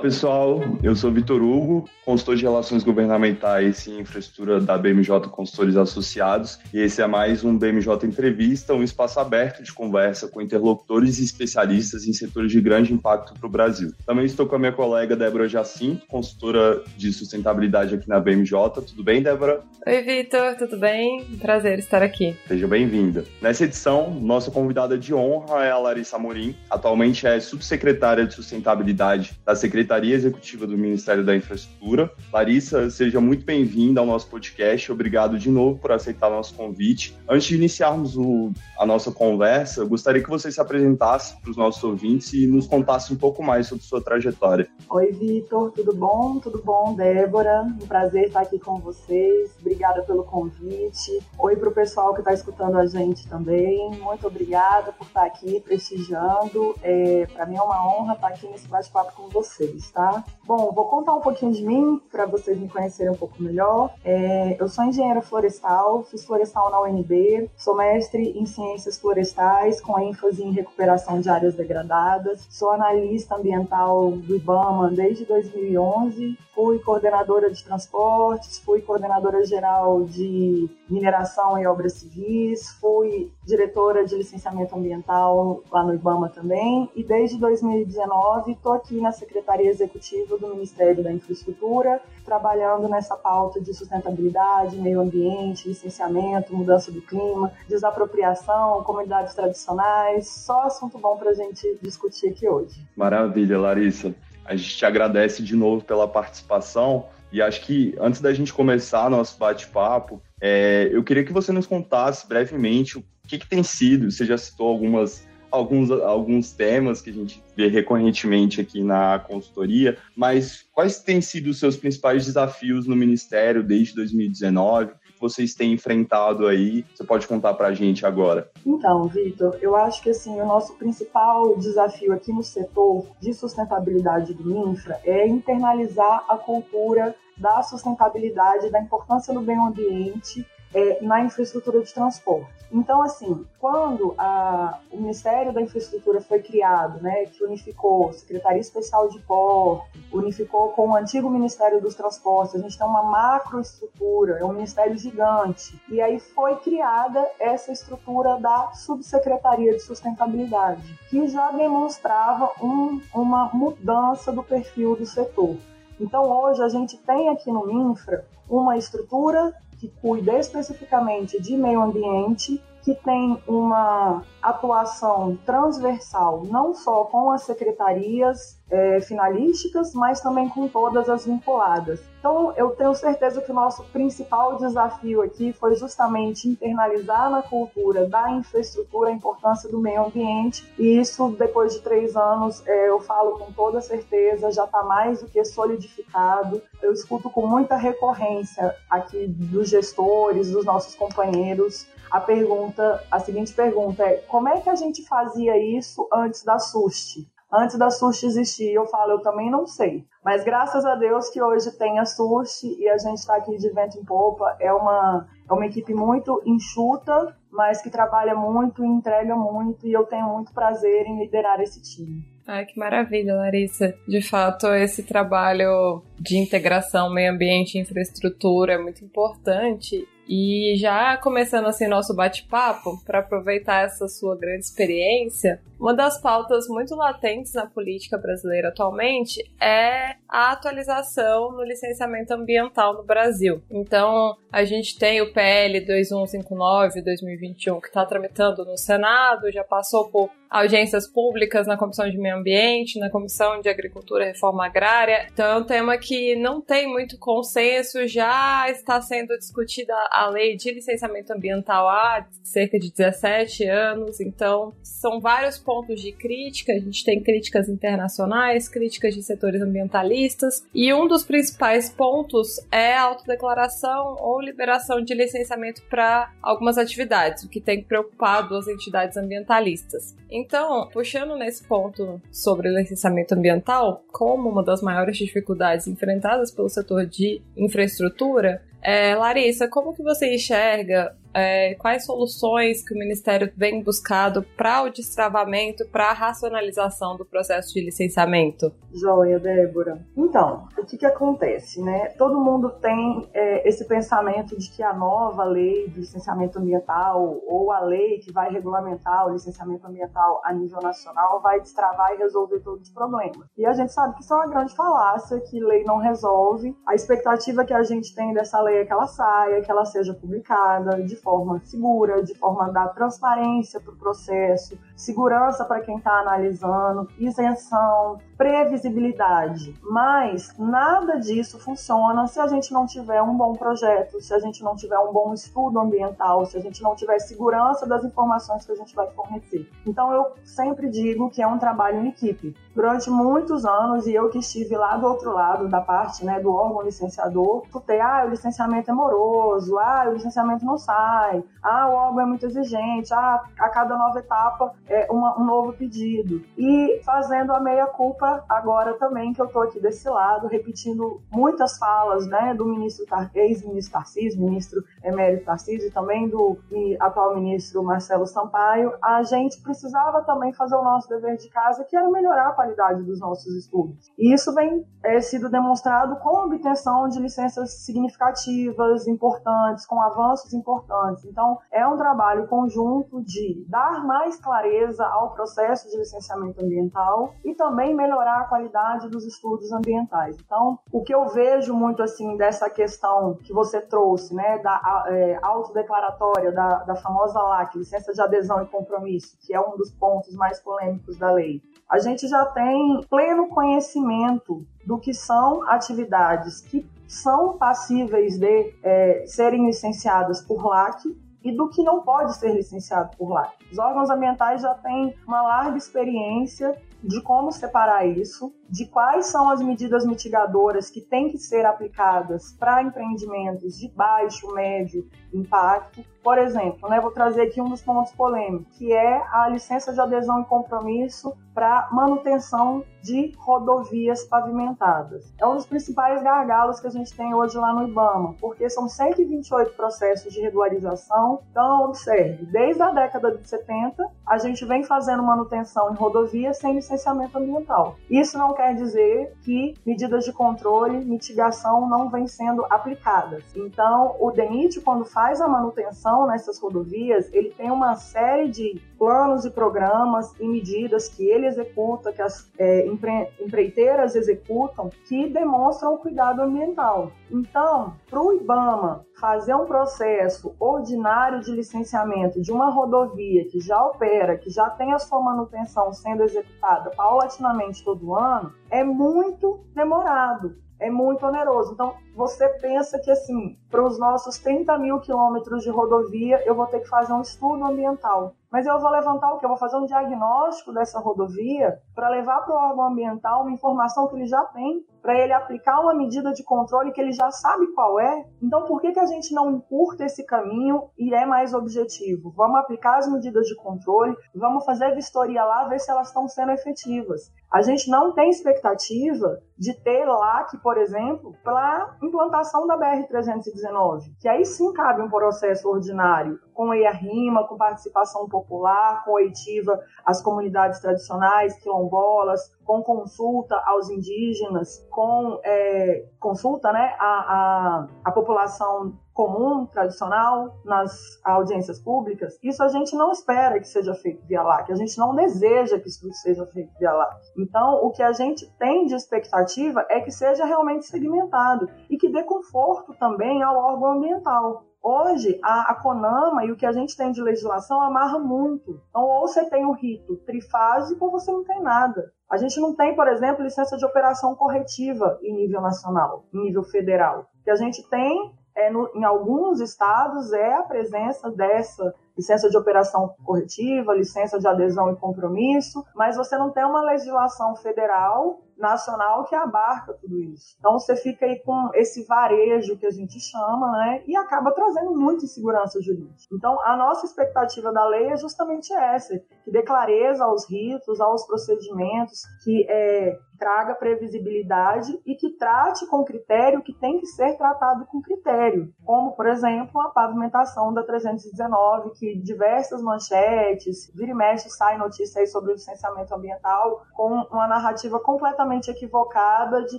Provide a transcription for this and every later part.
Pessoal, eu sou Vitor Hugo, consultor de relações governamentais e infraestrutura da BMJ Consultores Associados, e esse é mais um BMJ Entrevista, um espaço aberto de conversa com interlocutores e especialistas em setores de grande impacto para o Brasil. Também estou com a minha colega Débora Jacinto, consultora de sustentabilidade aqui na BMJ. Tudo bem, Débora? Oi, Vitor, tudo bem? Prazer estar aqui. Seja bem-vinda. Nessa edição, nossa convidada de honra é a Larissa Amorim, atualmente é subsecretária de sustentabilidade da Secretaria Executiva do Ministério da Infraestrutura. Larissa, seja muito bem-vinda ao nosso podcast. Obrigado de novo por aceitar nosso convite. Antes de iniciarmos o, a nossa conversa, gostaria que você se apresentasse para os nossos ouvintes e nos contasse um pouco mais sobre sua trajetória. Oi, Vitor, tudo bom? Tudo bom, Débora? Um prazer estar aqui com vocês. Obrigada pelo convite. Oi para o pessoal que está escutando a gente também. Muito obrigada por estar aqui prestigiando. É, para mim é uma honra estar aqui nesse bate-papo com vocês, tá? Bom, vou contar um pouquinho de mim para vocês me conhecerem um pouco melhor. É, eu sou engenheira florestal, fiz florestal na UNB, sou mestre em ciências florestais com ênfase em recuperação de áreas degradadas, sou analista ambiental do IBAMA desde 2011, fui coordenadora de transportes, fui coordenadora geral de mineração e obras civis, fui diretora de licenciamento ambiental lá no IBAMA também, e desde 2019 estou aqui na Secretaria Executiva do Ministério da Infraestrutura, trabalhando nessa pauta de sustentabilidade, meio ambiente, licenciamento, mudança do clima, desapropriação, comunidades tradicionais, só assunto bom para a gente discutir aqui hoje. Maravilha, Larissa. A gente te agradece de novo pela participação. E acho que antes da gente começar nosso bate-papo, é, eu queria que você nos contasse brevemente o que, que tem sido. Você já citou algumas, alguns, alguns temas que a gente vê recorrentemente aqui na consultoria, mas quais têm sido os seus principais desafios no Ministério desde 2019? vocês têm enfrentado aí? Você pode contar para a gente agora? Então, Vitor, eu acho que assim o nosso principal desafio aqui no setor de sustentabilidade do Infra é internalizar a cultura da sustentabilidade, da importância do meio ambiente é, na infraestrutura de transporte. Então, assim, quando a, o Ministério da Infraestrutura foi criado, né, que unificou Secretaria Especial de Porto, unificou com o antigo Ministério dos Transportes, a gente tem uma macroestrutura, é um ministério gigante. E aí foi criada essa estrutura da Subsecretaria de Sustentabilidade, que já demonstrava um, uma mudança do perfil do setor. Então, hoje a gente tem aqui no Infra uma estrutura que cuida especificamente de meio ambiente, que tem uma atuação transversal, não só com as secretarias é, finalísticas, mas também com todas as vinculadas. Então, eu tenho certeza que o nosso principal desafio aqui foi justamente internalizar na cultura da infraestrutura a importância do meio ambiente, e isso, depois de três anos, é, eu falo com toda certeza, já está mais do que solidificado. Eu escuto com muita recorrência aqui dos gestores, dos nossos companheiros, a pergunta, a seguinte pergunta é: como é que a gente fazia isso antes da SUST? Antes da SUST existir, eu falo, eu também não sei. Mas graças a Deus que hoje tem a SUST e a gente está aqui de vento em popa. É uma, é uma equipe muito enxuta, mas que trabalha muito entrega muito. E eu tenho muito prazer em liderar esse time. Ai, que maravilha, Larissa. De fato, esse trabalho de integração meio ambiente e infraestrutura é muito importante e já começando assim nosso bate-papo, para aproveitar essa sua grande experiência, uma das pautas muito latentes na política brasileira atualmente é a atualização no licenciamento ambiental no Brasil. Então, a gente tem o PL 2159-2021 que está tramitando no Senado, já passou por audiências públicas na Comissão de Meio Ambiente, na Comissão de Agricultura e Reforma Agrária. Então, é um tema que não tem muito consenso, já está sendo discutida a lei de licenciamento ambiental há cerca de 17 anos, então são vários pontos de crítica. A gente tem críticas internacionais, críticas de setores ambientalistas, e um dos principais pontos é a autodeclaração ou liberação de licenciamento para algumas atividades, o que tem preocupado as entidades ambientalistas. Então, puxando nesse ponto sobre licenciamento ambiental, como uma das maiores dificuldades enfrentadas pelo setor de infraestrutura, é, Larissa, como que você enxerga é, quais soluções que o Ministério vem buscado para o destravamento, para a racionalização do processo de licenciamento? Joia, Débora. Então, o que, que acontece, né? Todo mundo tem é, esse pensamento de que a nova lei do licenciamento ambiental ou a lei que vai regulamentar o licenciamento ambiental a nível nacional vai destravar e resolver todos os problemas. E a gente sabe que isso é uma grande falácia, que lei não resolve. A expectativa que a gente tem dessa lei é que ela saia, que ela seja publicada de forma segura, de forma a dar transparência para o processo, segurança para quem está analisando, isenção, previsibilidade. Mas nada disso funciona se a gente não tiver um bom projeto, se a gente não tiver um bom estudo ambiental, se a gente não tiver segurança das informações que a gente vai fornecer. Então eu sempre digo que é um trabalho em equipe. Durante muitos anos, e eu que estive lá do outro lado da parte né, do órgão licenciador, escutei, ah, o licenciamento é moroso, ah, o licenciamento não sai, ah, o órgão é muito exigente, ah, a cada nova etapa é uma, um novo pedido. E fazendo a meia-culpa agora também, que eu estou aqui desse lado, repetindo muitas falas né, do ministro ex-ministro Tarcísio, ministro emérito Tarcísio, e também do atual ministro Marcelo Sampaio, a gente precisava também fazer o nosso dever de casa, que era melhorar a qualidade dos nossos estudos. E isso vem é, sido demonstrado com a obtenção de licenças significativas, importantes, com avanços importantes. Então, é um trabalho conjunto de dar mais clareza ao processo de licenciamento ambiental e também melhorar a qualidade dos estudos ambientais. Então, o que eu vejo muito assim dessa questão que você trouxe, né, da é, autodeclaratória, da, da famosa LAC, licença de adesão e compromisso, que é um dos pontos mais polêmicos da lei, a gente já tem pleno conhecimento do que são atividades que são passíveis de é, serem licenciadas por LAC e do que não pode ser licenciado por LAC. Os órgãos ambientais já têm uma larga experiência de como separar isso, de quais são as medidas mitigadoras que têm que ser aplicadas para empreendimentos de baixo, médio impacto. Por exemplo, né, vou trazer aqui um dos pontos polêmicos, que é a licença de adesão e compromisso para manutenção de rodovias pavimentadas. É um dos principais gargalos que a gente tem hoje lá no IBAMA, porque são 128 processos de regularização. Então, observe, desde a década de 70, a gente vem fazendo manutenção em rodovias sem licenciamento ambiental. Isso não quer dizer que medidas de controle, mitigação não vêm sendo aplicadas. Então, o DENIT, quando faz a manutenção nessas rodovias, ele tem uma série de planos e programas e medidas que ele executa, que as é, empre empreiteiras executam, que demonstram o cuidado ambiental. Então, para o IBAMA fazer um processo ordinário de licenciamento de uma rodovia que já opera, que já tem a sua manutenção sendo executada paulatinamente todo ano, é muito demorado é muito oneroso. Então, você pensa que, assim, para os nossos 30 mil quilômetros de rodovia, eu vou ter que fazer um estudo ambiental. Mas eu vou levantar o quê? Eu vou fazer um diagnóstico dessa rodovia para levar para o órgão ambiental uma informação que ele já tem, para ele aplicar uma medida de controle que ele já sabe qual é. Então, por que, que a gente não encurta esse caminho e é mais objetivo? Vamos aplicar as medidas de controle, vamos fazer vistoria lá, ver se elas estão sendo efetivas. A gente não tem expectativa de ter LAC, por exemplo, para implantação da BR-319, que aí sim cabe um processo ordinário, com EIA-RIMA, com participação popular, com oitiva às comunidades tradicionais, quilombolas, com consulta aos indígenas, com é, consulta né, à, à, à população comum, tradicional, nas audiências públicas, isso a gente não espera que seja feito via LAC, a gente não deseja que isso seja feito via LAC. Então, o que a gente tem de expectativa é que seja realmente segmentado e que dê conforto também ao órgão ambiental. Hoje, a, a, CONAMA e o que a gente tem de legislação amarra muito. Então, ou você tem o rito trifásico ou você não tem nada. A gente não tem, por exemplo, licença de operação corretiva em nível nacional, em nível federal. O que a gente tem é, no, em alguns estados é a presença dessa licença de operação corretiva, licença de adesão e compromisso, mas você não tem uma legislação federal nacional que abarca tudo isso. Então você fica aí com esse varejo que a gente chama, né? E acaba trazendo muita insegurança jurídica. Então a nossa expectativa da lei é justamente essa, que dê clareza aos ritos, aos procedimentos, que é, traga previsibilidade e que trate com critério que tem que ser tratado com critério, como, por exemplo, a pavimentação da 319, que diversas manchetes, vira e mexe sai notícia sobre o licenciamento ambiental, com uma narrativa completamente equivocada de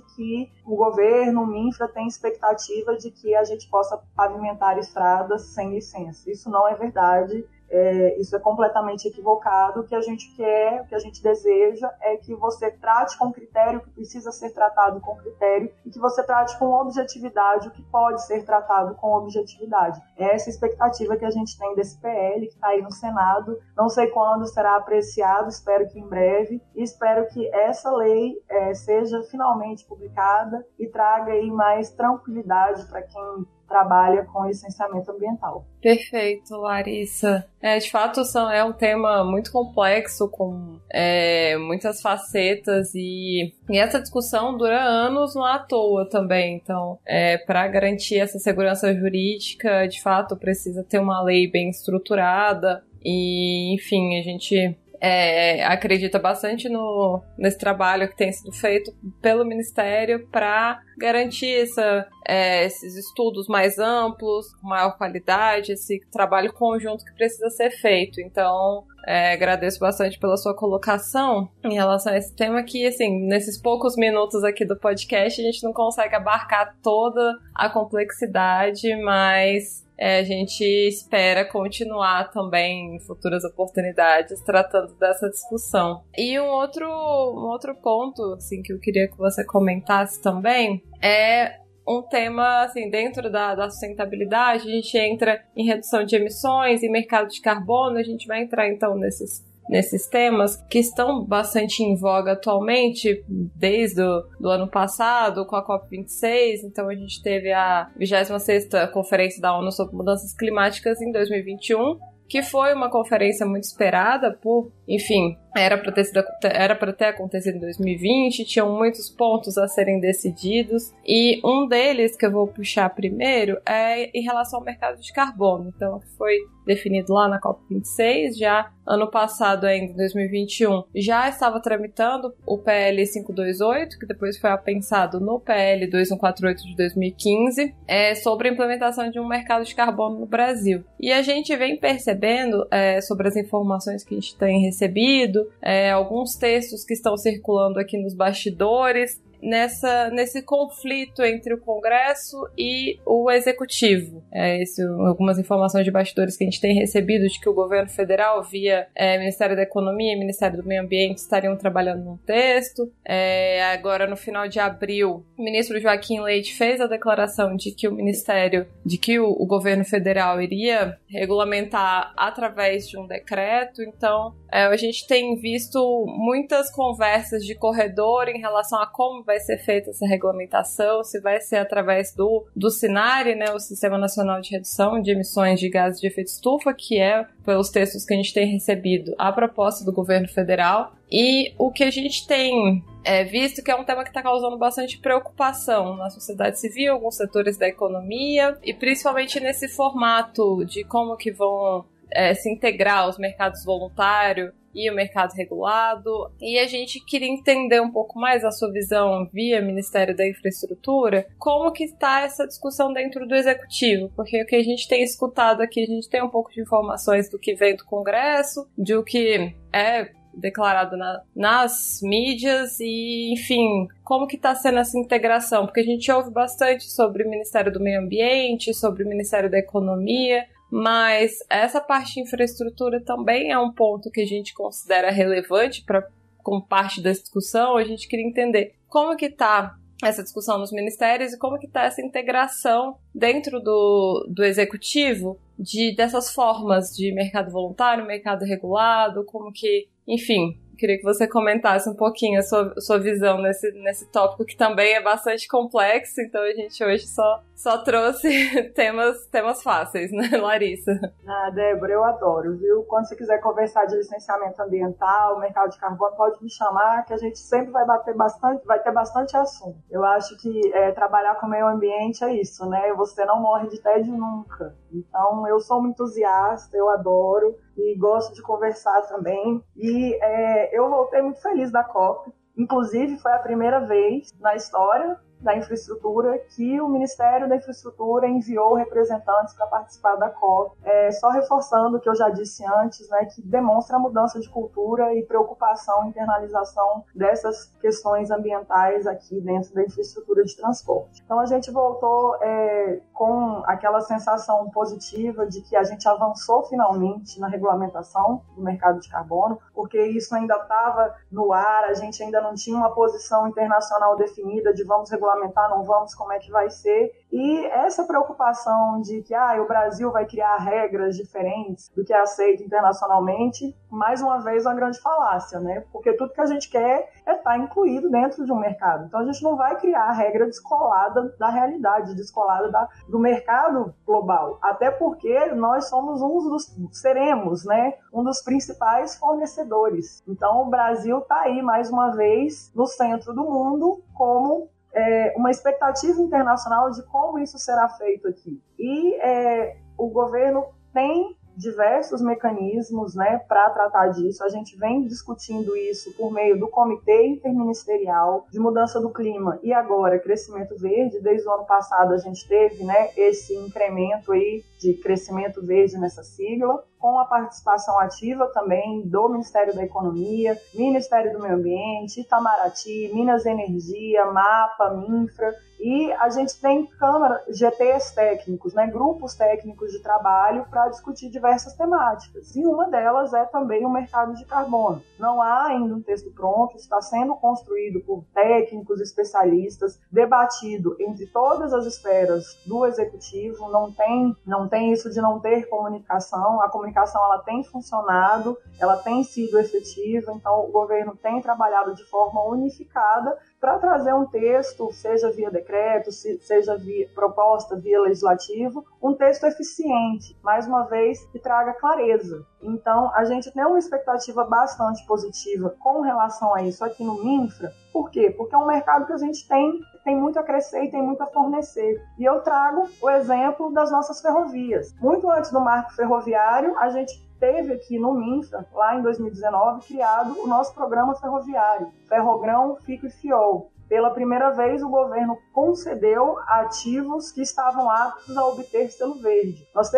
que o governo, o MINFRA, tem expectativa de que a gente possa pavimentar estradas sem licença. Isso não é verdade. É, isso é completamente equivocado. O que a gente quer, o que a gente deseja é que você trate com critério o que precisa ser tratado com critério e que você trate com objetividade o que pode ser tratado com objetividade. É essa expectativa que a gente tem desse PL que está aí no Senado. Não sei quando será apreciado, espero que em breve. E espero que essa lei é, seja finalmente publicada e traga aí mais tranquilidade para quem trabalha com licenciamento ambiental. Perfeito, Larissa. É, de fato, são, é um tema muito complexo, com é, muitas facetas, e, e, essa discussão dura anos não à toa também. Então, é, para garantir essa segurança jurídica, de fato, precisa ter uma lei bem estruturada. E, enfim, a gente é, acredita bastante no, nesse trabalho que tem sido feito pelo Ministério para garantir essa, é, esses estudos mais amplos, com maior qualidade, esse trabalho conjunto que precisa ser feito. Então, é, agradeço bastante pela sua colocação em relação a esse tema que, assim, nesses poucos minutos aqui do podcast, a gente não consegue abarcar toda a complexidade, mas é, a gente espera continuar também em futuras oportunidades tratando dessa discussão. E um outro, um outro ponto assim, que eu queria que você comentasse também é um tema, assim, dentro da, da, sustentabilidade, a gente entra em redução de emissões e mercado de carbono, a gente vai entrar então nesses nesses temas que estão bastante em voga atualmente, desde o do ano passado, com a COP26. Então, a gente teve a 26ª Conferência da ONU sobre Mudanças Climáticas em 2021, que foi uma conferência muito esperada por, enfim, era para ter, era ter acontecido em 2020, tinham muitos pontos a serem decididos, e um deles que eu vou puxar primeiro é em relação ao mercado de carbono. Então, foi definido lá na COP26, já ano passado, ainda em 2021, já estava tramitando o PL 528, que depois foi apensado no PL 2148 de 2015, é, sobre a implementação de um mercado de carbono no Brasil. E a gente vem percebendo, é, sobre as informações que a gente tem recebido, é, alguns textos que estão circulando aqui nos bastidores nessa, nesse conflito entre o Congresso e o Executivo. É, isso, algumas informações de bastidores que a gente tem recebido de que o governo federal, via é, Ministério da Economia e Ministério do Meio Ambiente, estariam trabalhando num texto. É, agora, no final de abril, o ministro Joaquim Leite fez a declaração de que o Ministério, de que o, o governo federal iria regulamentar através de um decreto. Então, é, a gente tem visto muitas conversas de corredor em relação a como vai ser feita essa regulamentação, se vai ser através do, do SINARE, né, o Sistema Nacional de Redução de Emissões de Gases de Efeito Estufa, que é, pelos textos que a gente tem recebido, a proposta do governo federal. E o que a gente tem é, visto que é um tema que está causando bastante preocupação na sociedade civil, alguns setores da economia, e principalmente nesse formato de como que vão é, se integrar os mercados voluntários e o mercado regulado. E a gente queria entender um pouco mais a sua visão via Ministério da Infraestrutura, como que está essa discussão dentro do executivo, porque o que a gente tem escutado aqui, a gente tem um pouco de informações do que vem do Congresso, de o que é declarado na, nas mídias e, enfim, como que está sendo essa integração? Porque a gente ouve bastante sobre o Ministério do Meio Ambiente, sobre o Ministério da Economia, mas essa parte de infraestrutura também é um ponto que a gente considera relevante para como parte da discussão. A gente queria entender como que está essa discussão nos ministérios e como que está essa integração dentro do, do executivo de dessas formas de mercado voluntário, mercado regulado, como que, enfim, Queria que você comentasse um pouquinho a sua, sua visão nesse, nesse tópico que também é bastante complexo, então a gente hoje só, só trouxe temas, temas fáceis, né, Larissa? Ah, Débora, eu adoro, viu? Quando você quiser conversar de licenciamento ambiental, mercado de carbono, pode me chamar, que a gente sempre vai bater bastante, vai ter bastante assunto. Eu acho que é, trabalhar com o meio ambiente é isso, né? Você não morre de tédio nunca. Então, eu sou uma entusiasta, eu adoro e gosto de conversar também. E é, eu voltei muito feliz da COP. Inclusive, foi a primeira vez na história da infraestrutura que o Ministério da Infraestrutura enviou representantes para participar da COP, é, só reforçando o que eu já disse antes, né, que demonstra a mudança de cultura e preocupação, internalização dessas questões ambientais aqui dentro da infraestrutura de transporte. Então a gente voltou é, com aquela sensação positiva de que a gente avançou finalmente na regulamentação do mercado de carbono, porque isso ainda estava no ar, a gente ainda não tinha uma posição internacional definida de vamos regular regulamentar, não vamos, como é que vai ser. E essa preocupação de que ah, o Brasil vai criar regras diferentes do que é aceito internacionalmente, mais uma vez, uma grande falácia, né? Porque tudo que a gente quer é estar incluído dentro de um mercado. Então a gente não vai criar a regra descolada da realidade, descolada da, do mercado global. Até porque nós somos um dos, seremos, né? Um dos principais fornecedores. Então o Brasil está aí mais uma vez no centro do mundo como é, uma expectativa internacional de como isso será feito aqui. E é, o governo tem diversos mecanismos né, para tratar disso. A gente vem discutindo isso por meio do Comitê Interministerial de Mudança do Clima e agora Crescimento Verde. Desde o ano passado a gente teve né, esse incremento aí de crescimento verde nessa sigla com a participação ativa também do Ministério da Economia, Ministério do Meio Ambiente, Itamaraty, Minas Energia, MAPA, Minfra, e a gente tem câmara, GTs técnicos, né, grupos técnicos de trabalho para discutir diversas temáticas. E uma delas é também o mercado de carbono. Não há ainda um texto pronto, está sendo construído por técnicos, especialistas, debatido entre todas as esferas do executivo, não tem, não tem isso de não ter comunicação, a comunicação ela tem funcionado, ela tem sido efetiva, então o governo tem trabalhado de forma unificada para trazer um texto, seja via decreto, seja via proposta, via legislativo, um texto eficiente, mais uma vez, que traga clareza. Então, a gente tem uma expectativa bastante positiva com relação a isso aqui no Minfra. Por quê? Porque é um mercado que a gente tem, tem muito a crescer e tem muito a fornecer. E eu trago o exemplo das nossas ferrovias. Muito antes do marco ferroviário, a gente teve aqui no MINFRA, lá em 2019, criado o nosso programa ferroviário, Ferrogrão, Fico e Fiol. Pela primeira vez, o governo concedeu ativos que estavam aptos a obter selo verde. Nós,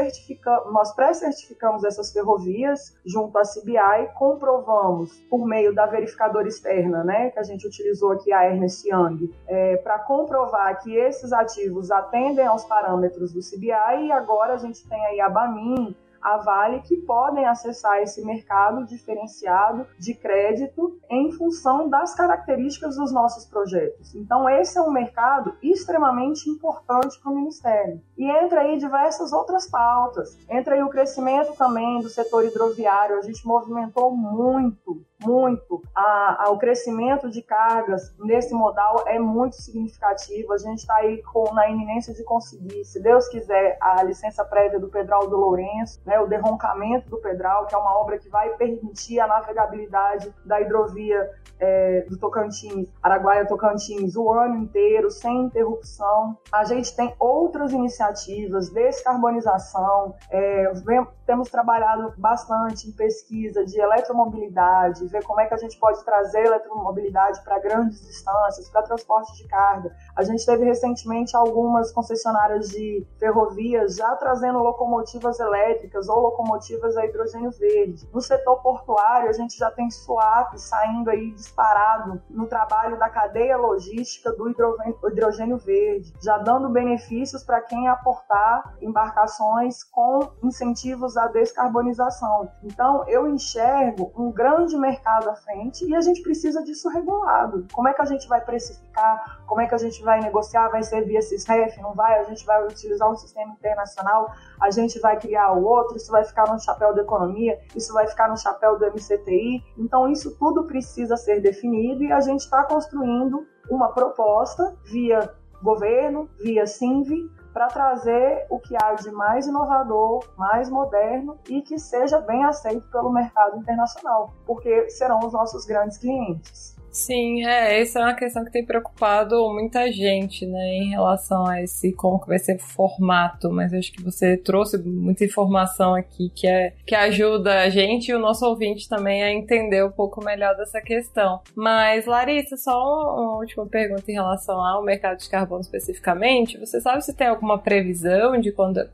nós pré-certificamos essas ferrovias junto à CBI, comprovamos por meio da verificadora externa, né, que a gente utilizou aqui a Ernest Young, é, para comprovar que esses ativos atendem aos parâmetros do CBI e agora a gente tem aí a Bamin, a Vale que podem acessar esse mercado diferenciado de crédito em função das características dos nossos projetos. Então, esse é um mercado extremamente importante para o Ministério. E entra aí diversas outras pautas. Entra aí o crescimento também do setor hidroviário. A gente movimentou muito muito. A, a, o crescimento de cargas nesse modal é muito significativo. A gente está aí com, na iminência de conseguir, se Deus quiser, a licença prévia do Pedral do Lourenço, né, o derroncamento do Pedral, que é uma obra que vai permitir a navegabilidade da hidrovia é, do Tocantins, Araguaia-Tocantins, o ano inteiro, sem interrupção. A gente tem outras iniciativas, descarbonização, é, temos trabalhado bastante em pesquisa de eletromobilidade, ver como é que a gente pode trazer eletromobilidade para grandes distâncias, para transporte de carga. A gente teve recentemente algumas concessionárias de ferrovias já trazendo locomotivas elétricas ou locomotivas a hidrogênio verde. No setor portuário, a gente já tem swap saindo aí disparado no trabalho da cadeia logística do hidrogênio verde, já dando benefícios para quem aportar embarcações com incentivos à descarbonização. Então, eu enxergo um grande mercado à frente e a gente precisa disso regulado. Como é que a gente vai precificar? Como é que a gente vai negociar? Vai ser via CISREF? Não vai? A gente vai utilizar um sistema internacional? A gente vai criar o outro? Isso vai ficar no chapéu da economia? Isso vai ficar no chapéu do MCTI? Então, isso tudo precisa ser definido e a gente está construindo uma proposta via governo, via SINV, para trazer o que há de mais inovador, mais moderno e que seja bem aceito pelo mercado internacional, porque serão os nossos grandes clientes. Sim, é, essa é uma questão que tem preocupado muita gente, né, em relação a esse como que vai ser o formato, mas acho que você trouxe muita informação aqui que, é, que ajuda a gente e o nosso ouvinte também a entender um pouco melhor dessa questão. Mas, Larissa, só uma última pergunta em relação ao mercado de carbono especificamente. Você sabe se tem alguma previsão de quando,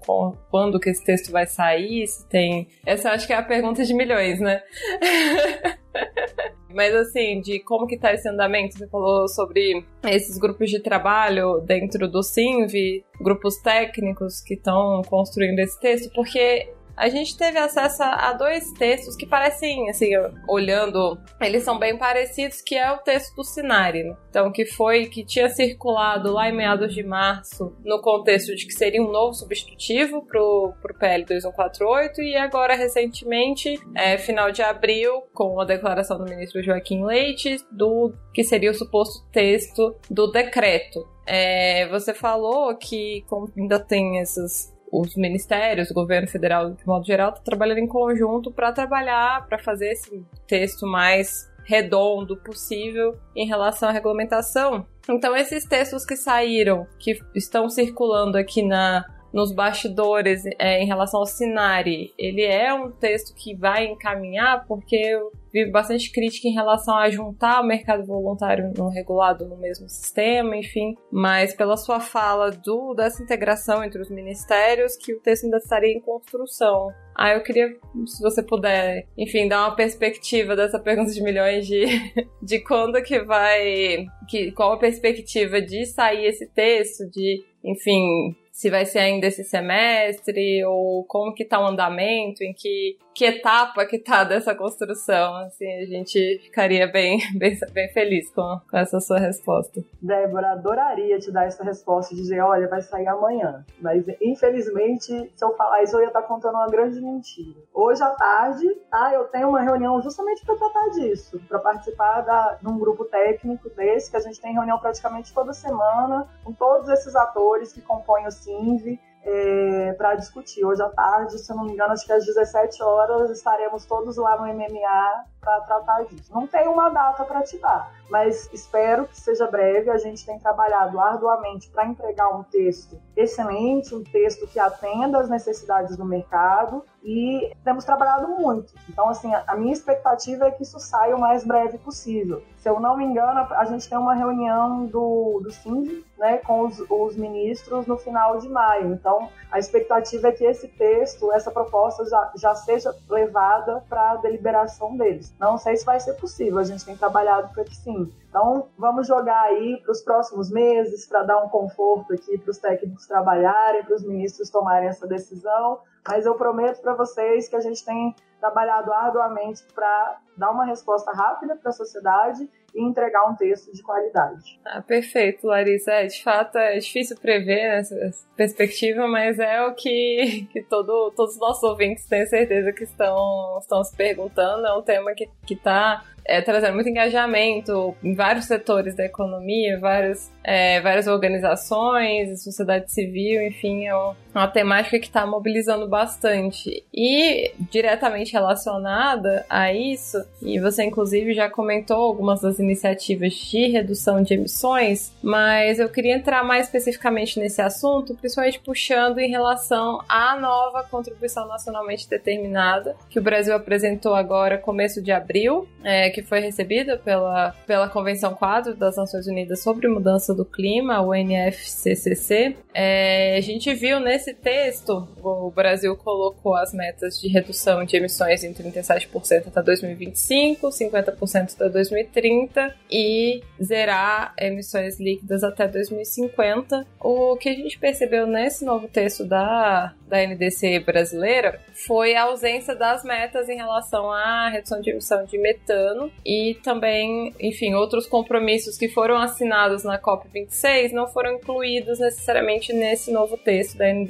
quando que esse texto vai sair? Se tem. Essa acho que é a pergunta de milhões, né? Mas assim, de como que tá esse andamento, você falou sobre esses grupos de trabalho dentro do SINV, grupos técnicos que estão construindo esse texto, porque a gente teve acesso a dois textos que parecem, assim, olhando, eles são bem parecidos, que é o texto do Sinari, né? então que foi, que tinha circulado lá em meados de março, no contexto de que seria um novo substitutivo pro, pro PL 2148, e agora, recentemente, é, final de abril, com a declaração do ministro Joaquim Leite, do que seria o suposto texto do decreto. É, você falou que ainda tem essas os ministérios, o governo federal, de modo geral, está trabalhando em conjunto para trabalhar, para fazer esse texto mais redondo possível em relação à regulamentação. Então, esses textos que saíram, que estão circulando aqui na, nos bastidores é, em relação ao Sinari, ele é um texto que vai encaminhar, porque eu vi bastante crítica em relação a juntar o mercado voluntário no regulado no mesmo sistema, enfim, mas pela sua fala do, dessa integração entre os ministérios, que o texto ainda estaria em construção. Ah, eu queria, se você puder, enfim, dar uma perspectiva dessa pergunta de milhões de, de quando que vai, que, qual a perspectiva de sair esse texto, de, enfim, se vai ser ainda esse semestre, ou como que tá o andamento, em que, que etapa que tá dessa construção, assim, a gente ficaria bem, bem, bem feliz com, com essa sua resposta. Débora, adoraria te dar essa resposta, de dizer, olha, vai sair amanhã, mas infelizmente, se eu falar isso, eu ia estar tá contando uma grande mentira. Hoje à tarde, tá, eu tenho uma reunião justamente para tratar disso, para participar da, de um grupo técnico desse, que a gente tem reunião praticamente toda semana, com todos esses atores que compõem o CINV é, para discutir. Hoje à tarde, se não me engano, acho que às 17 horas estaremos todos lá no MMA para tratar disso. Não tem uma data para te dar, mas espero que seja breve. A gente tem trabalhado arduamente para entregar um texto excelente, um texto que atenda às necessidades do mercado e temos trabalhado muito. Então, assim, a minha expectativa é que isso saia o mais breve possível. Se eu não me engano, a gente tem uma reunião do, do SIND, né, com os, os ministros no final de maio. Então, a expectativa é que esse texto, essa proposta já, já seja levada para a deliberação deles. Não sei se vai ser possível, a gente tem trabalhado para que sim. Então, vamos jogar aí para os próximos meses, para dar um conforto aqui para os técnicos trabalharem, para os ministros tomarem essa decisão. Mas eu prometo para vocês que a gente tem trabalhado arduamente para dar uma resposta rápida para a sociedade e entregar um texto de qualidade. Ah, perfeito, Larissa. É, de fato, é difícil prever essa perspectiva, mas é o que, que todo, todos os nossos ouvintes têm certeza que estão, estão se perguntando. É um tema que está é, trazendo muito engajamento em vários setores da economia, várias, é, várias organizações, sociedade civil, enfim, é uma temática que está mobilizando bastante. E diretamente relacionada a isso, e você inclusive já comentou algumas das iniciativas de redução de emissões, mas eu queria entrar mais especificamente nesse assunto, principalmente puxando em relação à nova contribuição nacionalmente determinada que o Brasil apresentou agora, começo de abril, é, que foi recebida pela, pela Convenção Quadro das Nações Unidas sobre Mudança do Clima, o NFCCC. É, a gente viu nesse nesse texto, o Brasil colocou as metas de redução de emissões em 37% até 2025, 50% até 2030 e zerar emissões líquidas até 2050. O que a gente percebeu nesse novo texto da, da NDC brasileira foi a ausência das metas em relação à redução de emissão de metano e também, enfim, outros compromissos que foram assinados na COP26 não foram incluídos necessariamente nesse novo texto da NDC.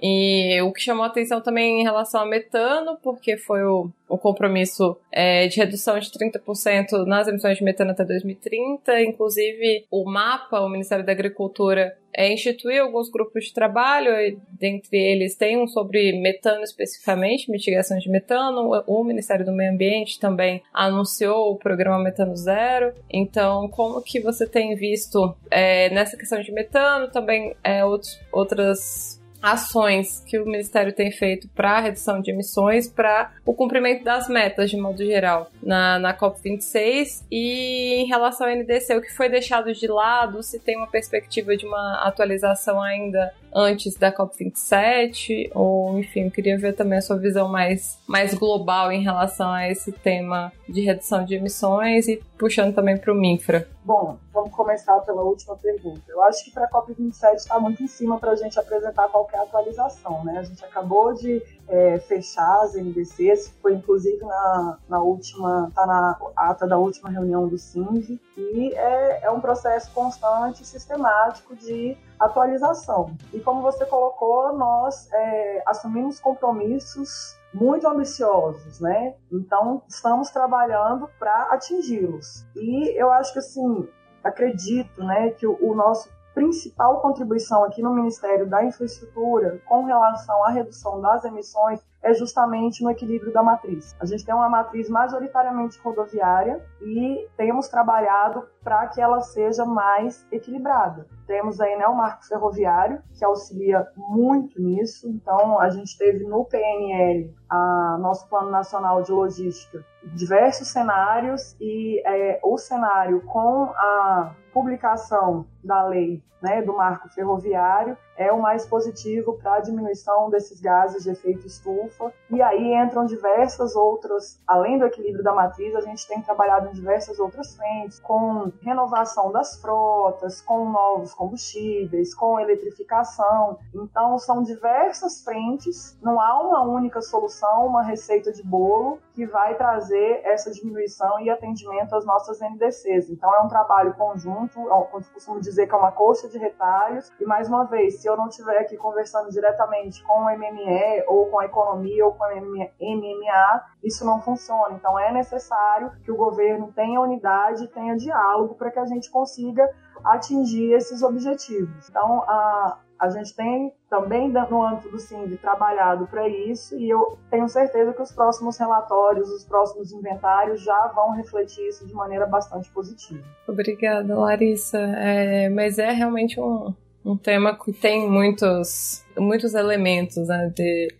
E o que chamou atenção também em relação ao metano, porque foi o, o compromisso é, de redução de 30% nas emissões de metano até 2030. Inclusive, o MAPA, o Ministério da Agricultura, é, instituiu alguns grupos de trabalho, dentre eles tem um sobre metano especificamente, mitigação de metano. O Ministério do Meio Ambiente também anunciou o programa Metano Zero. Então, como que você tem visto é, nessa questão de metano, também é, outros, outras ações que o Ministério tem feito para redução de emissões, para o cumprimento das metas de modo geral na, na COP26 e em relação ao NDC, o que foi deixado de lado, se tem uma perspectiva de uma atualização ainda antes da COP27, ou enfim, eu queria ver também a sua visão mais, mais global em relação a esse tema de redução de emissões e puxando também para o MINFRA. Bom, vamos começar pela última pergunta. Eu acho que para a COP27 está muito em cima para a gente apresentar qualquer atualização, né? A gente acabou de é, fechar as NDCs, foi inclusive na, na última, tá na ata da última reunião do SINV, e é, é um processo constante, sistemático de atualização. E como você colocou, nós é, assumimos compromissos muito ambiciosos, né? Então, estamos trabalhando para atingi-los. E eu acho que, assim, acredito, né, que o, o nosso principal contribuição aqui no Ministério da Infraestrutura com relação à redução das emissões é justamente no equilíbrio da matriz. A gente tem uma matriz majoritariamente rodoviária e temos trabalhado para que ela seja mais equilibrada. Temos aí né, o marco ferroviário, que auxilia muito nisso. Então, a gente teve no PNL, a nosso Plano Nacional de Logística, diversos cenários e é, o cenário com a publicação da lei né, do marco ferroviário é o mais positivo para a diminuição desses gases de efeito estufa. E aí entram diversas outras, além do equilíbrio da matriz, a gente tem trabalhado em diversas outras frentes, com renovação das frotas, com novos combustíveis, com eletrificação. Então, são diversas frentes, não há uma única solução, uma receita de bolo que vai trazer essa diminuição e atendimento às nossas NDCs. Então, é um trabalho conjunto, eu costumo dizer que é uma coxa de retalhos, e mais uma vez, se eu não estiver aqui conversando diretamente com o MME, ou com a economia, ou com a MMA, isso não funciona. Então é necessário que o governo tenha unidade, tenha diálogo para que a gente consiga atingir esses objetivos. Então, a, a gente tem também no âmbito do SIND trabalhado para isso e eu tenho certeza que os próximos relatórios, os próximos inventários já vão refletir isso de maneira bastante positiva. Obrigada, Larissa. É, mas é realmente um, um tema que tem muitos muitos elementos, né, de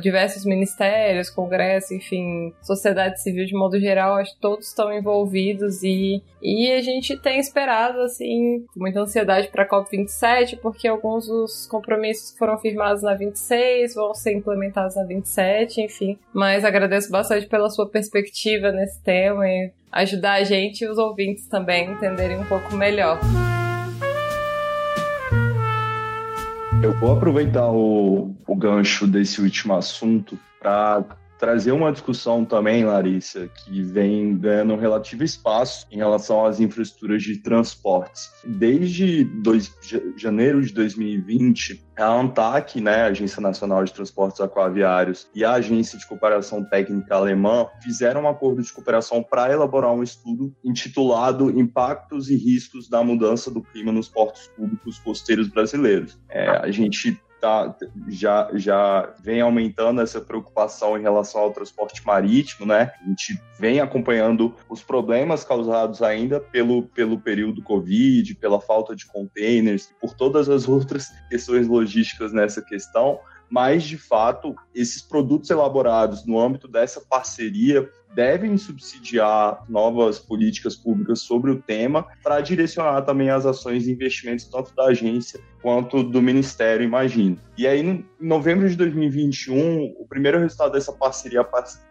diversos ministérios, congresso, enfim, sociedade civil de modo geral, acho que todos estão envolvidos e, e a gente tem esperado, assim, muita ansiedade para a COP27, porque alguns dos compromissos foram firmados na 26, vão ser implementados na 27, enfim, mas agradeço bastante pela sua perspectiva nesse tema e ajudar a gente e os ouvintes também a entenderem um pouco melhor. Eu vou aproveitar o, o gancho desse último assunto para trazer uma discussão também, Larissa, que vem ganhando um relativo espaço em relação às infraestruturas de transportes. Desde dois, janeiro de 2020, a ANTAC, né, a Agência Nacional de Transportes Aquaviários, e a Agência de Cooperação Técnica Alemã fizeram um acordo de cooperação para elaborar um estudo intitulado Impactos e Riscos da Mudança do Clima nos Portos Públicos Costeiros Brasileiros. É, a gente tá, já, já vem aumentando essa preocupação em relação ao transporte marítimo, né? A gente vem acompanhando os problemas causados ainda pelo, pelo período Covid, pela falta de containers, por todas as outras questões logísticas nessa questão, mas de fato esses produtos elaborados no âmbito dessa parceria devem subsidiar novas políticas públicas sobre o tema para direcionar também as ações e investimentos tanto da agência quanto do Ministério, imagino. E aí, em novembro de 2021, o primeiro resultado dessa parceria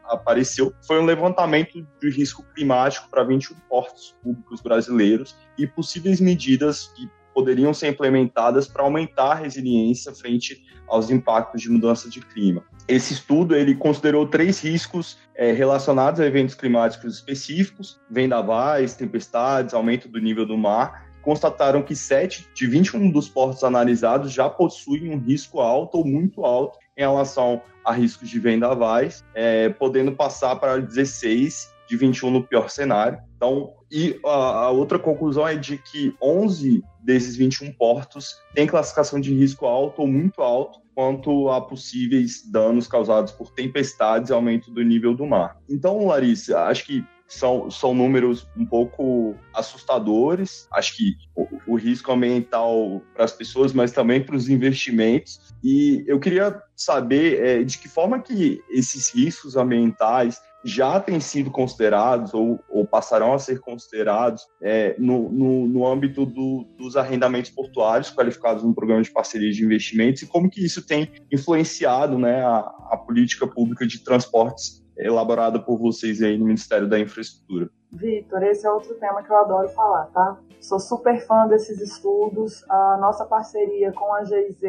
apareceu foi um levantamento de risco climático para 21 portos públicos brasileiros e possíveis medidas que poderiam ser implementadas para aumentar a resiliência frente aos impactos de mudança de clima. Esse estudo ele considerou três riscos é, relacionados a eventos climáticos específicos: vendavais, tempestades, aumento do nível do mar. Constataram que 7 de 21 dos portos analisados já possuem um risco alto ou muito alto em relação a riscos de vendavais, é, podendo passar para 16 de 21 no pior cenário. Então, e a, a, outra conclusão é de que 11 desses 21 portos têm classificação de risco alto ou muito alto quanto a possíveis danos causados por tempestades e aumento do nível do mar. Então, Larissa, acho que são, são números um pouco assustadores. Acho que o, o risco ambiental para as pessoas, mas também para os investimentos. E eu queria saber é, de que forma que esses riscos ambientais já têm sido considerados ou, ou passarão a ser considerados é, no, no, no, âmbito do, dos arrendamentos portuários qualificados no programa de parceria de investimentos e como que isso tem influenciado né, a, a política pública de transportes elaborada por vocês aí no Ministério da Infraestrutura. Vitor, esse é outro tema que eu adoro falar, tá? Sou super fã desses estudos. A nossa parceria com a GIZ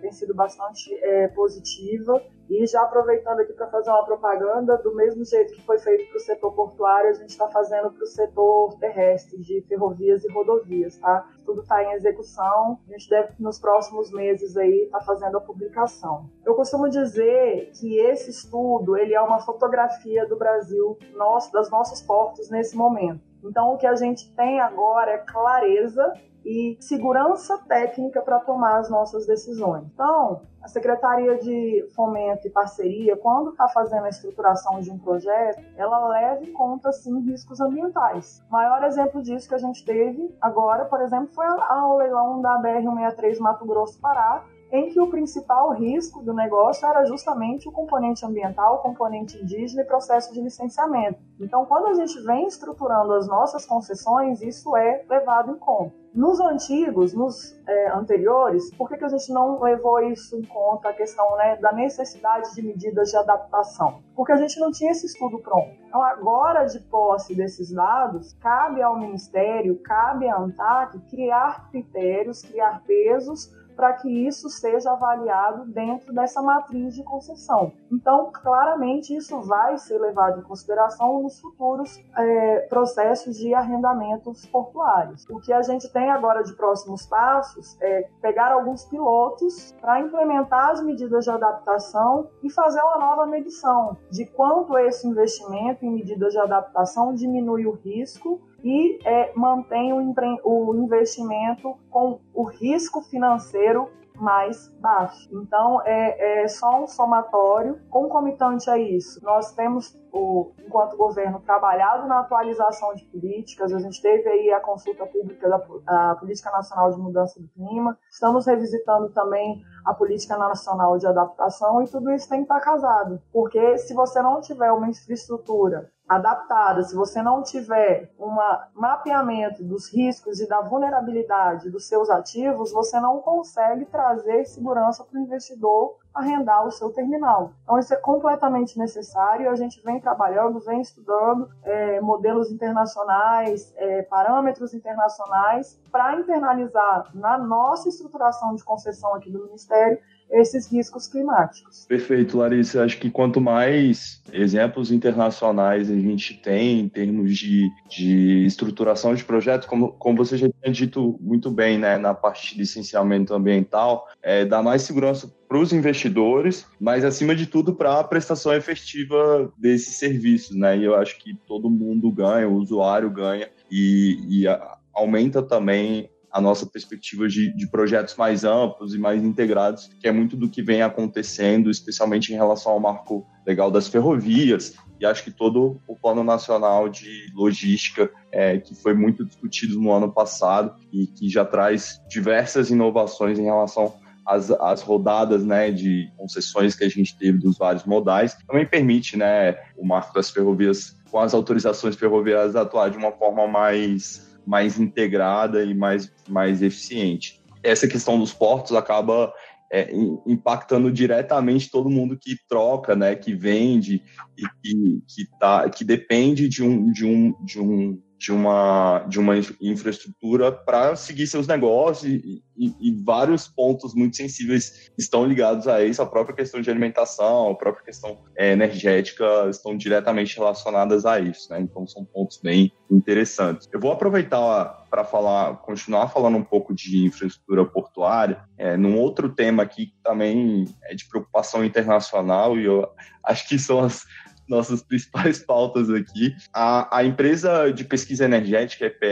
tem sido bastante é, positiva. E já aproveitando aqui para fazer uma propaganda, do mesmo jeito que foi feito para o setor portuário, a gente está fazendo para o setor terrestre, de ferrovias e rodovias, tá? Tudo está em execução, a gente deve, nos próximos meses aí, estar tá fazendo a publicação. Eu costumo dizer que esse estudo, ele é uma fotografia do Brasil, nosso, das nossos portos nesse momento. Então, o que a gente tem agora é clareza e segurança técnica para tomar as nossas decisões. Então, a Secretaria de Fomento e Parceria, quando está fazendo a estruturação de um projeto, ela leva em conta, sim, riscos ambientais. O maior exemplo disso que a gente teve agora, por exemplo, foi o leilão da BR-163 Mato Grosso-Pará, em que o principal risco do negócio era justamente o componente ambiental, o componente indígena e processo de licenciamento. Então, quando a gente vem estruturando as nossas concessões, isso é levado em conta. Nos antigos, nos é, anteriores, por que, que a gente não levou isso em conta, a questão né, da necessidade de medidas de adaptação? Porque a gente não tinha esse estudo pronto. Então, agora, de posse desses dados, cabe ao Ministério, cabe à ANTAC criar critérios, criar pesos para que isso seja avaliado dentro dessa matriz de concessão. Então, claramente, isso vai ser levado em consideração nos futuros é, processos de arrendamentos portuários. O que a gente tem agora de próximos passos é pegar alguns pilotos para implementar as medidas de adaptação e fazer uma nova medição de quanto esse investimento em medidas de adaptação diminui o risco e é, mantém o, o investimento com o risco financeiro mais baixo. Então, é, é só um somatório. Concomitante a isso, nós temos, o, enquanto governo, trabalhado na atualização de políticas. A gente teve aí a consulta pública da Política Nacional de Mudança do Clima. Estamos revisitando também a Política Nacional de Adaptação e tudo isso tem que estar casado. Porque se você não tiver uma infraestrutura adaptada, se você não tiver um mapeamento dos riscos e da vulnerabilidade dos seus ativos, você não consegue trazer segurança para o investidor arrendar o seu terminal. Então, isso é completamente necessário. A gente vem trabalhando, vem estudando é, modelos internacionais, é, parâmetros internacionais, para internalizar na nossa estruturação de concessão aqui do Ministério esses riscos climáticos. Perfeito, Larissa. Acho que quanto mais exemplos internacionais a gente tem em termos de, de estruturação de projetos, como, como você já tinha dito muito bem né, na parte de licenciamento ambiental, é, dá mais segurança para os investidores, mas acima de tudo para a prestação efetiva desses serviços, né? E eu acho que todo mundo ganha, o usuário ganha e, e a, aumenta também a nossa perspectiva de, de, projetos mais amplos e mais integrados, que é muito do que vem acontecendo, especialmente em relação ao marco legal das ferrovias, e acho que todo o Plano Nacional de Logística, é, que foi muito discutido no ano passado e que já traz diversas inovações em relação as, as rodadas né, de concessões que a gente teve dos vários modais, também permite né, o marco das ferrovias, com as autorizações ferroviárias, atuar de uma forma mais, mais integrada e mais, mais eficiente. Essa questão dos portos acaba é, impactando diretamente todo mundo que troca, né, que vende e que, que, tá, que depende de um, de um, de um de uma, de uma infraestrutura para seguir seus negócios e, e, e, vários pontos muito sensíveis estão ligados a isso, a própria questão de alimentação, a própria questão é, energética estão diretamente relacionadas a isso, né? Então são pontos bem interessantes. Eu vou aproveitar para falar, continuar falando um pouco de infraestrutura portuária, é, num outro tema aqui que também é de preocupação internacional e eu acho que são as nossas principais pautas aqui. A, a empresa de pesquisa energética, EPE,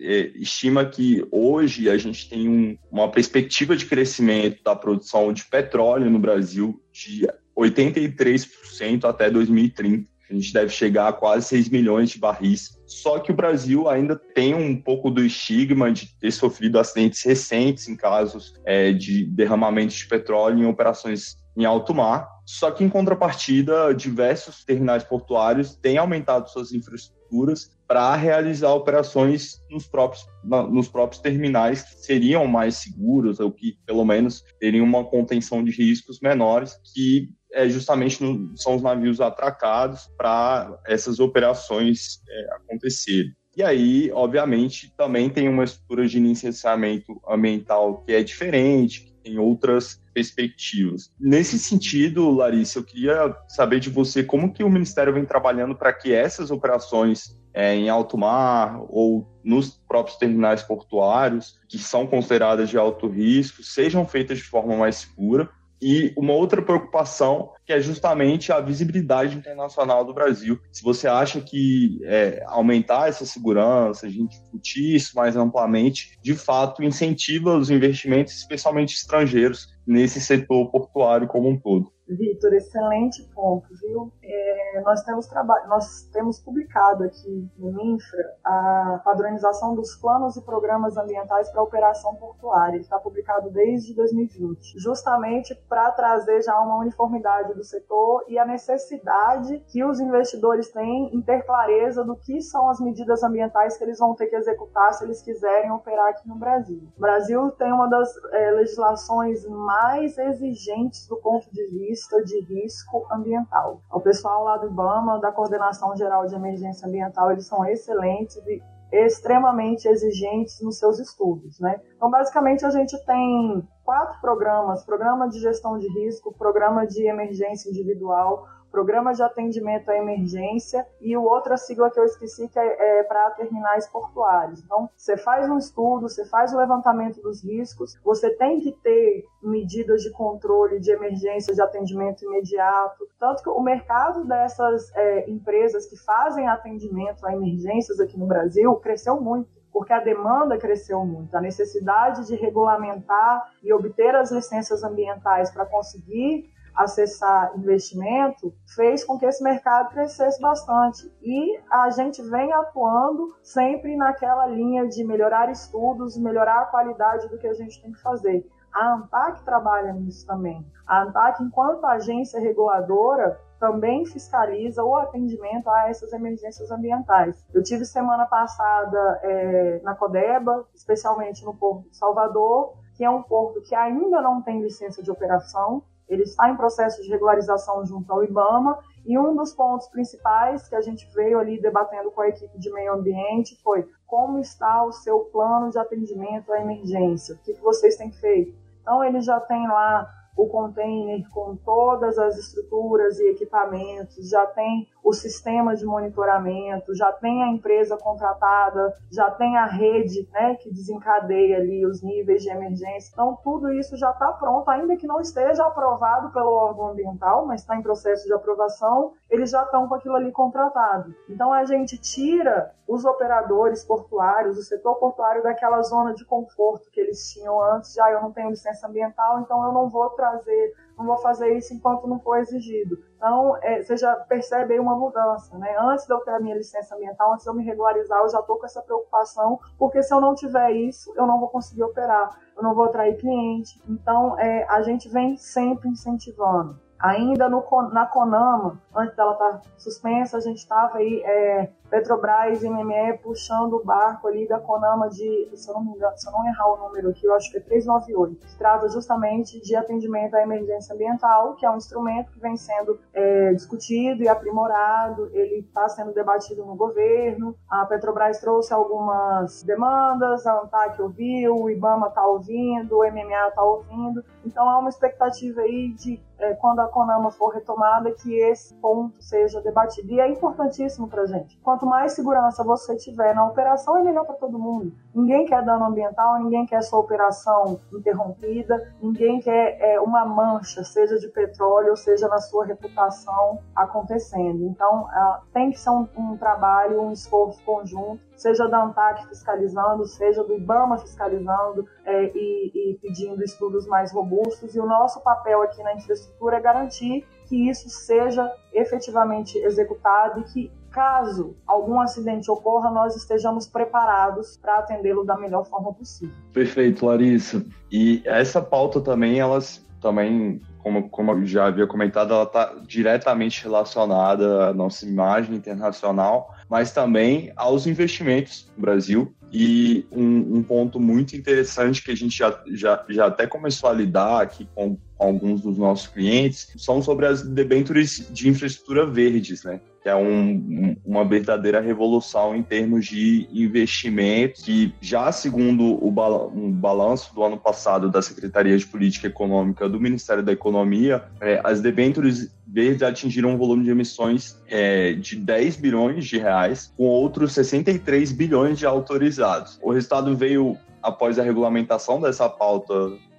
é, estima que hoje a gente tem um, uma perspectiva de crescimento da produção de petróleo no Brasil de 83% até 2030. A gente deve chegar a quase 6 milhões de barris. Só que o Brasil ainda tem um pouco do estigma de ter sofrido acidentes recentes em casos é, de derramamento de petróleo em operações em alto mar. Só que, em contrapartida, diversos terminais portuários têm aumentado suas infraestruturas para realizar operações nos próprios, nos próprios terminais que seriam mais seguros, ou que, pelo menos, teriam uma contenção de riscos menores, que é, justamente no, são os navios atracados para essas operações é, acontecerem. E aí, obviamente, também tem uma estrutura de licenciamento ambiental que é diferente, em outras perspectivas. Nesse sentido, Larissa, eu queria saber de você como que o Ministério vem trabalhando para que essas operações é, em alto mar ou nos próprios terminais portuários, que são consideradas de alto risco, sejam feitas de forma mais segura e uma outra preocupação que é justamente a visibilidade internacional do Brasil. Se você acha que é, aumentar essa segurança, a gente discutir isso mais amplamente, de fato incentiva os investimentos, especialmente estrangeiros, nesse setor portuário como um todo. Vitor, excelente ponto, viu? É, nós, temos nós temos publicado aqui no Minfra a padronização dos planos e programas ambientais para operação portuária. Está publicado desde 2020, justamente para trazer já uma uniformidade do setor e a necessidade que os investidores têm em ter clareza do que são as medidas ambientais que eles vão ter que executar se eles quiserem operar aqui no Brasil. O Brasil tem uma das é, legislações mais exigentes do ponto de vista vista de risco ambiental. O pessoal lá do IBAMA, da Coordenação Geral de Emergência Ambiental, eles são excelentes e extremamente exigentes nos seus estudos, né? Então, basicamente, a gente tem quatro programas: programa de gestão de risco, programa de emergência individual, Programa de Atendimento à Emergência, e o outra sigla que eu esqueci que é, é para terminais portuários. Então, você faz um estudo, você faz o levantamento dos riscos, você tem que ter medidas de controle de emergência, de atendimento imediato. Tanto que o mercado dessas é, empresas que fazem atendimento a emergências aqui no Brasil cresceu muito porque a demanda cresceu muito, a necessidade de regulamentar e obter as licenças ambientais para conseguir acessar investimento fez com que esse mercado crescesse bastante. E a gente vem atuando sempre naquela linha de melhorar estudos, melhorar a qualidade do que a gente tem que fazer. A ANTAC trabalha nisso também. A ANTAC, enquanto agência reguladora, também fiscaliza o atendimento a essas emergências ambientais. Eu tive semana passada é, na Codeba, especialmente no Porto de Salvador, que é um porto que ainda não tem licença de operação, ele está em processo de regularização junto ao IBAMA e um dos pontos principais que a gente veio ali debatendo com a equipe de meio ambiente foi como está o seu plano de atendimento à emergência, o que vocês têm feito. Então, ele já tem lá o container com todas as estruturas e equipamentos, já tem o sistema de monitoramento, já tem a empresa contratada, já tem a rede né, que desencadeia ali os níveis de emergência. Então, tudo isso já está pronto, ainda que não esteja aprovado pelo órgão ambiental, mas está em processo de aprovação, eles já estão com aquilo ali contratado. Então, a gente tira os operadores portuários, o setor portuário daquela zona de conforto que eles tinham antes, já eu não tenho licença ambiental, então eu não vou trazer, não vou fazer isso enquanto não for exigido. Então, é, você já percebe aí uma mudança, né? Antes de eu ter a minha licença ambiental, antes de eu me regularizar, eu já estou com essa preocupação, porque se eu não tiver isso, eu não vou conseguir operar, eu não vou atrair cliente. Então, é, a gente vem sempre incentivando. Ainda no, na Conama, antes dela estar tá suspensa, a gente estava aí é, Petrobras e MME puxando o barco ali da Conama de, se eu não me engano, se eu não errar o número aqui, eu acho que é 398, que trata justamente de atendimento à emergência ambiental, que é um instrumento que vem sendo é, discutido e aprimorado, ele está sendo debatido no governo, a Petrobras trouxe algumas demandas, a ANTAC ouviu, o IBAMA está ouvindo, o MMA está ouvindo, então há uma expectativa aí de é, quando a Conama for retomada, que esse ponto seja debatido. E é importantíssimo para a gente. Quanto mais segurança você tiver na operação, é melhor para todo mundo. Ninguém quer dano ambiental, ninguém quer sua operação interrompida, ninguém quer é, uma mancha, seja de petróleo, ou seja na sua reputação acontecendo. Então, uh, tem que ser um, um trabalho, um esforço conjunto seja da ANTAC fiscalizando, seja do IBAMA fiscalizando é, e, e, pedindo estudos mais robustos. E o nosso papel aqui na infraestrutura é garantir que isso seja efetivamente executado e que caso algum acidente ocorra, nós estejamos preparados para atendê-lo da melhor forma possível. Perfeito, Larissa. E essa pauta também, elas também, como, como eu já havia comentado, ela está diretamente relacionada à nossa imagem internacional, mas também aos investimentos no Brasil. E um, um ponto muito interessante que a gente já, já, já até começou a lidar aqui com alguns dos nossos clientes são sobre as debêntures de infraestrutura verdes, né? Que é um, uma verdadeira revolução em termos de investimento, que já segundo o balanço do ano passado da Secretaria de Política Econômica do Ministério da Economia, é, as debêntures verdes atingiram um volume de emissões é, de 10 bilhões de reais, com outros 63 bilhões de autorizados. O resultado veio após a regulamentação dessa pauta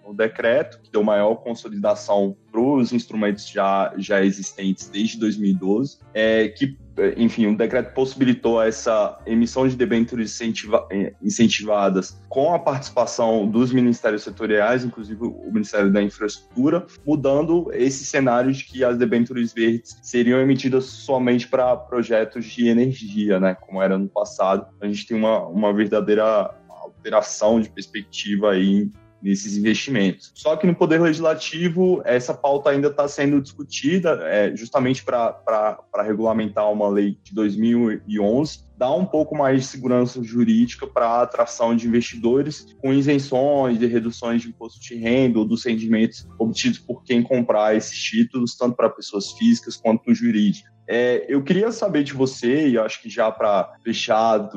o decreto, que deu maior consolidação para os instrumentos já, já existentes desde 2012, é, que, enfim, o decreto possibilitou essa emissão de debêntures incentiva, é, incentivadas com a participação dos ministérios setoriais, inclusive o Ministério da Infraestrutura, mudando esse cenário de que as debêntures verdes seriam emitidas somente para projetos de energia, né, como era no passado. A gente tem uma, uma verdadeira alteração de perspectiva aí nesses investimentos. Só que no Poder Legislativo, essa pauta ainda está sendo discutida, é, justamente para regulamentar uma lei de 2011, dá um pouco mais de segurança jurídica para a atração de investidores com isenções e reduções de imposto de renda ou dos rendimentos obtidos por quem comprar esses títulos, tanto para pessoas físicas quanto jurídicas. É, eu queria saber de você, e acho que já para fechar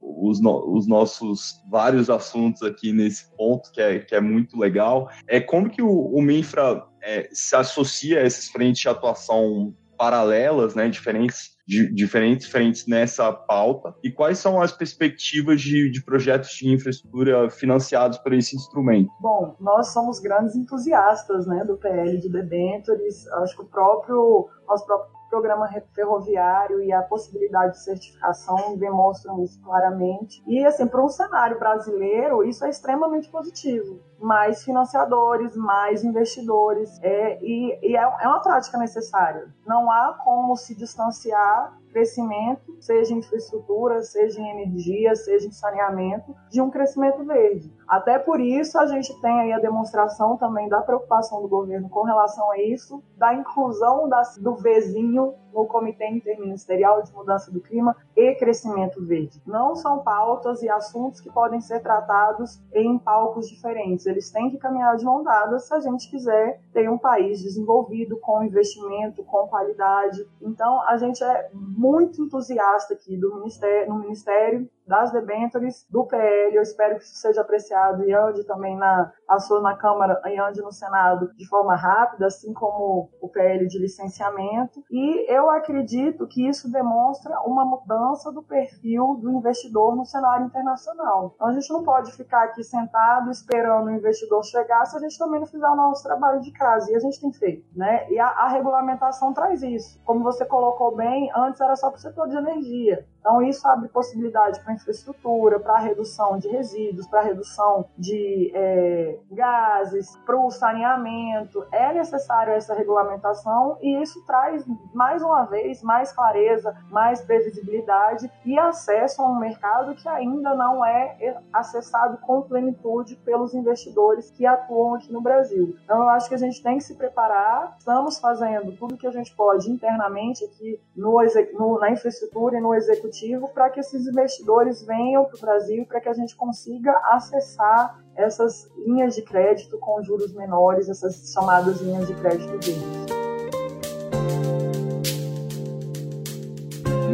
os, no, os, nossos vários assuntos aqui nesse ponto, que é, que é muito legal, é como que o, o Minfra é, se associa a essas frentes de atuação paralelas, né, diferentes, diferentes frentes nessa pauta, e quais são as perspectivas de, de projetos de infraestrutura financiados por esse instrumento? Bom, nós somos grandes entusiastas né, do PL de debêntures, acho que o próprio, nosso próprio programa ferroviário e a possibilidade de certificação demonstram isso claramente. E, assim, para um cenário brasileiro, isso é extremamente positivo. Mais financiadores, mais investidores, é, e, e é, é uma prática necessária. Não há como se distanciar crescimento, seja em infraestrutura, seja em energia, seja em saneamento, de um crescimento verde. Até por isso a gente tem aí a demonstração também da preocupação do governo com relação a isso, da inclusão das, do vizinho no Comitê Interministerial de Mudança do Clima e Crescimento Verde. Não são pautas e assuntos que podem ser tratados em palcos diferentes. Eles têm que caminhar de mão dada se a gente quiser ter um país desenvolvido com investimento, com qualidade. Então, a gente é muito entusiasta aqui do ministério, no Ministério das debêntures do PL. Eu espero que isso seja apreciado e ande também na, passou na Câmara e ande no Senado de forma rápida, assim como o PL de licenciamento. E eu acredito que isso demonstra uma mudança do perfil do investidor no cenário internacional. Então a gente não pode ficar aqui sentado esperando o investidor chegar se a gente também não fizer o nosso trabalho de casa. E a gente tem feito, né? E a, a regulamentação traz isso. Como você colocou bem, antes era só para o setor de energia. Então, isso abre possibilidade para infraestrutura, para redução de resíduos, para redução de é, gases, para o saneamento. É necessário essa regulamentação e isso traz, mais uma vez, mais clareza, mais previsibilidade e acesso a um mercado que ainda não é acessado com plenitude pelos investidores que atuam aqui no Brasil. Então, eu acho que a gente tem que se preparar. Estamos fazendo tudo que a gente pode internamente aqui no, no, na infraestrutura e no executivo para que esses investidores venham para o Brasil para que a gente consiga acessar essas linhas de crédito com juros menores, essas chamadas linhas de crédito verdes.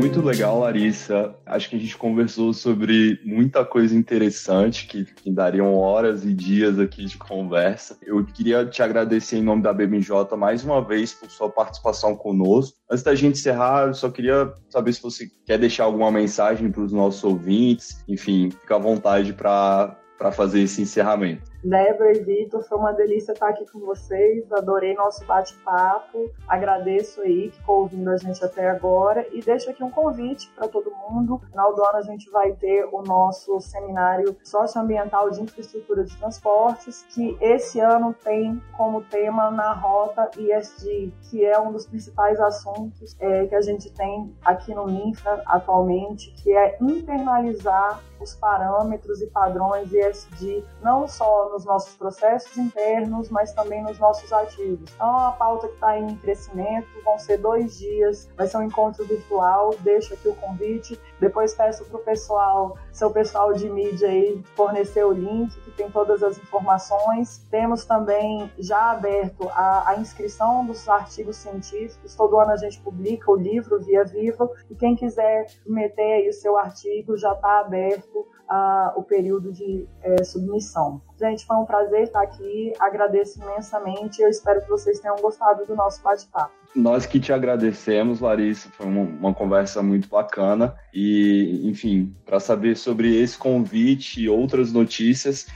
Muito legal, Larissa. Acho que a gente conversou sobre muita coisa interessante que, que, dariam horas e dias aqui de conversa. Eu queria te agradecer em nome da BMJ mais uma vez por sua participação conosco. Antes da gente encerrar, eu só queria saber se você quer deixar alguma mensagem para os nossos ouvintes. Enfim, fica à vontade para fazer esse encerramento. Débora e Vitor, foi uma delícia estar aqui com vocês. Adorei nosso bate-papo. Agradeço aí que ficou ouvindo a gente até agora e deixo aqui um convite para todo mundo. No final do ano a gente vai ter o nosso seminário socioambiental de infraestrutura de transportes, que esse ano tem como tema na rota ESG, que é um dos principais assuntos é, que a gente tem aqui no Minfra atualmente, que é internalizar os parâmetros e padrões ESG, não só nos nossos processos internos, mas também nos nossos ativos. Então, uma pauta que está em crescimento, vão ser dois dias, vai ser um encontro virtual, deixo aqui o convite. Depois peço para o pessoal, seu pessoal de mídia aí, fornecer o link, que tem todas as informações. Temos também já aberto a, a inscrição dos artigos científicos, todo ano a gente publica o livro Via Viva, e quem quiser meter aí o seu artigo já está aberto uh, o período de é, submissão. Gente, foi um prazer estar aqui, agradeço imensamente, eu espero que vocês tenham gostado do nosso bate-papo. Nós que te agradecemos, Larissa, foi uma, uma conversa muito bacana e, enfim, para saber sobre esse convite e outras notícias,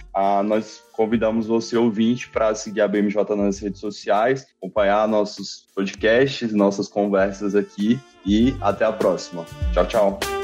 nós convidamos você, ouvinte, para seguir a BMJ nas redes sociais, acompanhar nossos podcasts, nossas conversas aqui e até a próxima. Tchau, tchau